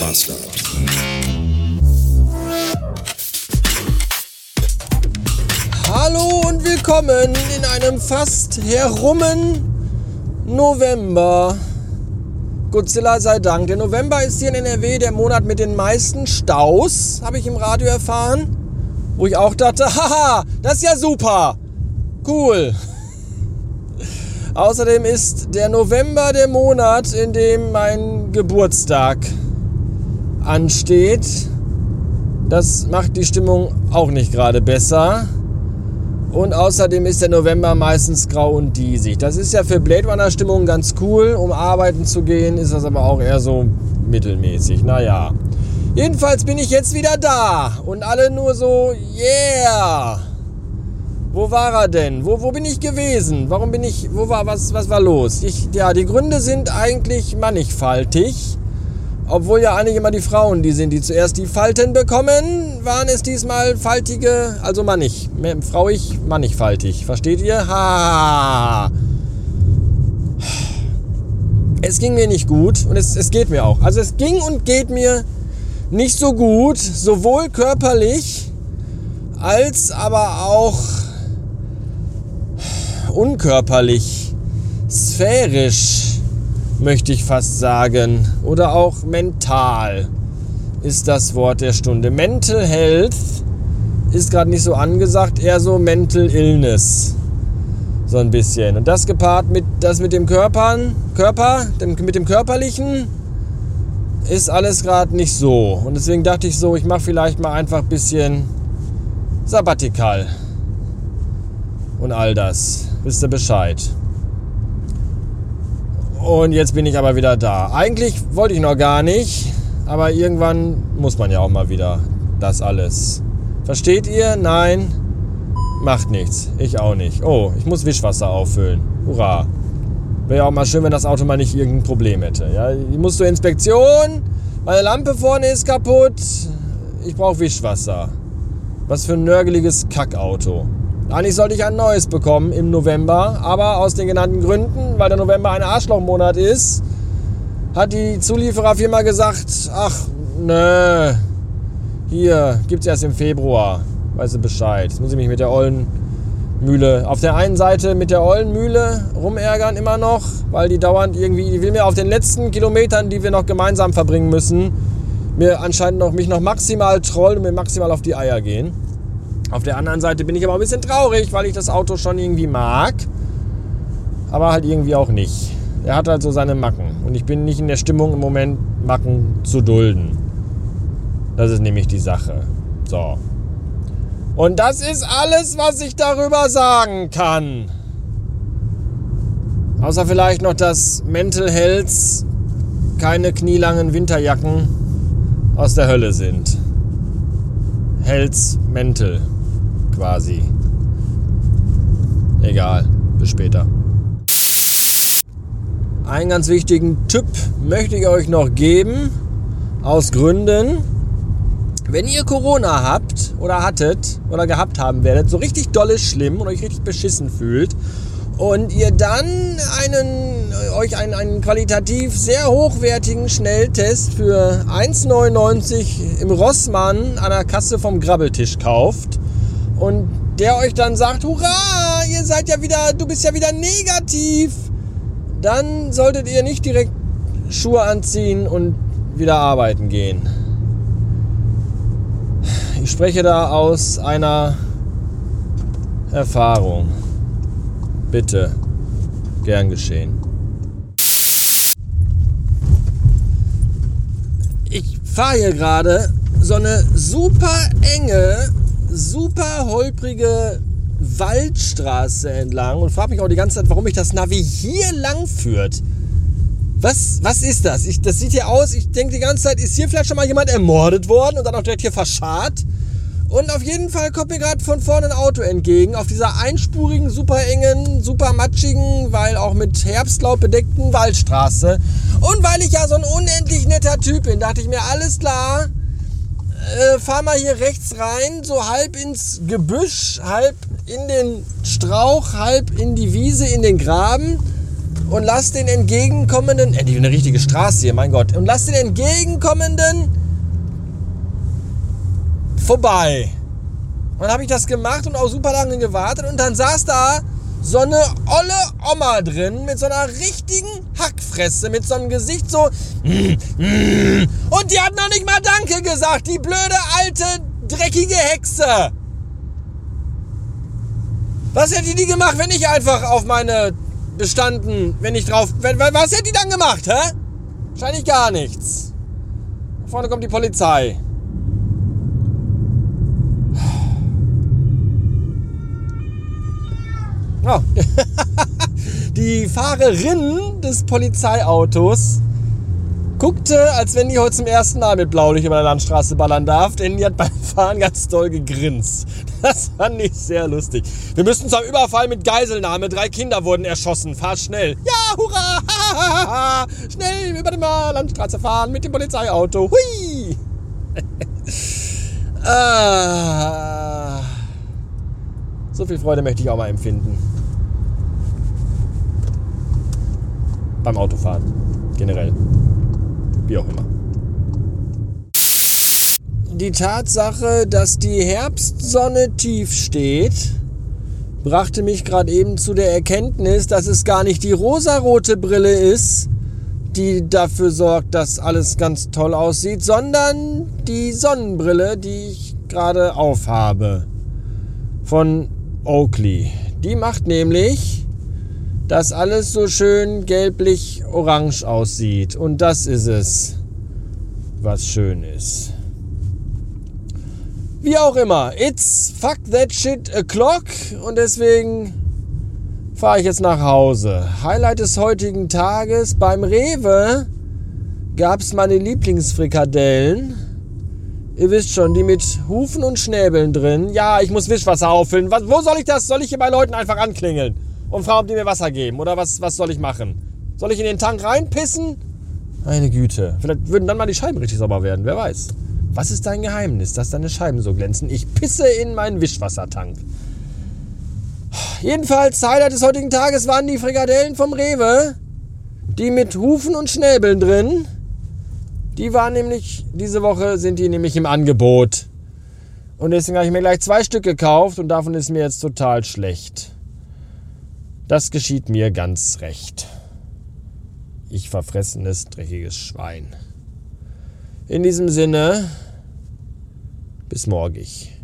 Bastard. Hallo und willkommen in einem fast herummen November. Godzilla sei Dank. Der November ist hier in NRW der Monat mit den meisten Staus, habe ich im Radio erfahren. Wo ich auch dachte, haha, das ist ja super. Cool. Außerdem ist der November der Monat, in dem mein Geburtstag ansteht. Das macht die Stimmung auch nicht gerade besser. Und außerdem ist der November meistens grau und diesig. Das ist ja für Blade Runner Stimmung ganz cool. Um arbeiten zu gehen, ist das aber auch eher so mittelmäßig. Naja. Jedenfalls bin ich jetzt wieder da. Und alle nur so, yeah. Wo war er denn? Wo, wo bin ich gewesen? Warum bin ich, wo war, was, was war los? Ich, ja, die Gründe sind eigentlich mannigfaltig. Obwohl ja eigentlich immer die Frauen die sind, die zuerst die Falten bekommen, waren es diesmal faltige, also mannig. Frauig, mannigfaltig. Versteht ihr? Ha! Es ging mir nicht gut und es, es geht mir auch. Also es ging und geht mir nicht so gut, sowohl körperlich als aber auch unkörperlich, sphärisch möchte ich fast sagen. Oder auch mental ist das Wort der Stunde. Mental Health ist gerade nicht so angesagt, eher so Mental Illness. So ein bisschen. Und das gepaart mit das mit dem Körpern, Körper, mit dem Körperlichen, ist alles gerade nicht so. Und deswegen dachte ich so, ich mache vielleicht mal einfach ein bisschen Sabbatikal. Und all das. Wisst ihr Bescheid. Und jetzt bin ich aber wieder da. Eigentlich wollte ich noch gar nicht, aber irgendwann muss man ja auch mal wieder das alles. Versteht ihr? Nein? Macht nichts. Ich auch nicht. Oh, ich muss Wischwasser auffüllen. Hurra. Wäre ja auch mal schön, wenn das Auto mal nicht irgendein Problem hätte. Ja, ich muss zur Inspektion. Meine Lampe vorne ist kaputt. Ich brauche Wischwasser. Was für ein nörgeliges Kackauto. Eigentlich sollte ich ein neues bekommen im November, aber aus den genannten Gründen, weil der November ein Arschlochmonat ist, hat die Zuliefererfirma gesagt, ach, nö, hier, gibt's erst im Februar. Weißt du Bescheid. Jetzt muss ich mich mit der ollen Mühle, auf der einen Seite mit der ollen Mühle rumärgern immer noch, weil die dauernd irgendwie, die will mir auf den letzten Kilometern, die wir noch gemeinsam verbringen müssen, mir anscheinend noch, mich noch maximal trollen und mir maximal auf die Eier gehen. Auf der anderen Seite bin ich aber ein bisschen traurig, weil ich das Auto schon irgendwie mag, aber halt irgendwie auch nicht. Er hat halt so seine Macken und ich bin nicht in der Stimmung im Moment Macken zu dulden. Das ist nämlich die Sache. So. Und das ist alles, was ich darüber sagen kann. Außer vielleicht noch, dass Mental Health keine knielangen Winterjacken aus der Hölle sind. Hells Mental quasi. Egal, bis später. Einen ganz wichtigen Tipp möchte ich euch noch geben, aus Gründen, wenn ihr Corona habt oder hattet oder gehabt haben werdet, so richtig dolle schlimm und euch richtig beschissen fühlt und ihr dann einen, euch einen, einen qualitativ sehr hochwertigen Schnelltest für 1,99 im Rossmann an der Kasse vom Grabbeltisch kauft, und der euch dann sagt, hurra, ihr seid ja wieder, du bist ja wieder negativ, dann solltet ihr nicht direkt Schuhe anziehen und wieder arbeiten gehen. Ich spreche da aus einer Erfahrung. Bitte, gern geschehen. Ich fahre hier gerade so eine super enge super holprige Waldstraße entlang und frage mich auch die ganze Zeit, warum mich das Navi hier lang führt. Was, was ist das? Ich, das sieht hier aus, ich denke die ganze Zeit, ist hier vielleicht schon mal jemand ermordet worden und dann auch direkt hier verscharrt? Und auf jeden Fall kommt mir gerade von vorne ein Auto entgegen, auf dieser einspurigen, super engen, super matschigen, weil auch mit Herbstlaub bedeckten Waldstraße. Und weil ich ja so ein unendlich netter Typ bin, dachte ich mir, alles klar, äh, fahr mal hier rechts rein, so halb ins Gebüsch, halb in den Strauch, halb in die Wiese, in den Graben. und lass den entgegenkommenden, äh, eine richtige Straße hier, mein Gott, und lass den entgegenkommenden vorbei. Und dann habe ich das gemacht und auch super lange gewartet und dann saß da so eine olle Oma drin mit so einer richtigen Hackfresse, mit so einem Gesicht so. Und die hat noch nicht mal Danke gesagt, die blöde alte dreckige Hexe. Was hätte die gemacht, wenn ich einfach auf meine bestanden, wenn ich drauf. Was hätte die dann gemacht, hä? Wahrscheinlich gar nichts. Vorne kommt die Polizei. Oh. die Fahrerin des Polizeiautos guckte, als wenn die heute zum ersten Mal mit Blaulicht über der Landstraße ballern darf, denn die hat beim Fahren ganz doll gegrinst. Das fand ich sehr lustig. Wir müssten zum Überfall mit Geiselnahme. Drei Kinder wurden erschossen. Fahr schnell. Ja, hurra! schnell über die Landstraße fahren mit dem Polizeiauto. Hui! ah. So viel Freude möchte ich auch mal empfinden. Beim Autofahren. Generell. Wie auch immer. Die Tatsache, dass die Herbstsonne tief steht, brachte mich gerade eben zu der Erkenntnis, dass es gar nicht die rosarote Brille ist, die dafür sorgt, dass alles ganz toll aussieht, sondern die Sonnenbrille, die ich gerade aufhabe. Von Oakley. Die macht nämlich, dass alles so schön gelblich-orange aussieht. Und das ist es, was schön ist. Wie auch immer, it's fuck that shit o'clock und deswegen fahre ich jetzt nach Hause. Highlight des heutigen Tages beim Rewe gab es meine Lieblingsfrikadellen. Ihr wisst schon, die mit Hufen und Schnäbeln drin. Ja, ich muss Wischwasser auffüllen. Was, wo soll ich das? Soll ich hier bei Leuten einfach anklingeln und fragen, ob die mir Wasser geben? Oder was, was soll ich machen? Soll ich in den Tank reinpissen? Meine Güte. Vielleicht würden dann mal die Scheiben richtig sauber werden. Wer weiß. Was ist dein Geheimnis, dass deine Scheiben so glänzen? Ich pisse in meinen Wischwassertank. Jedenfalls, Highlight des heutigen Tages waren die Frikadellen vom Rewe. Die mit Hufen und Schnäbeln drin. Die waren nämlich, diese Woche sind die nämlich im Angebot. Und deswegen habe ich mir gleich zwei Stück gekauft und davon ist mir jetzt total schlecht. Das geschieht mir ganz recht. Ich verfressenes, dreckiges Schwein. In diesem Sinne, bis morgig.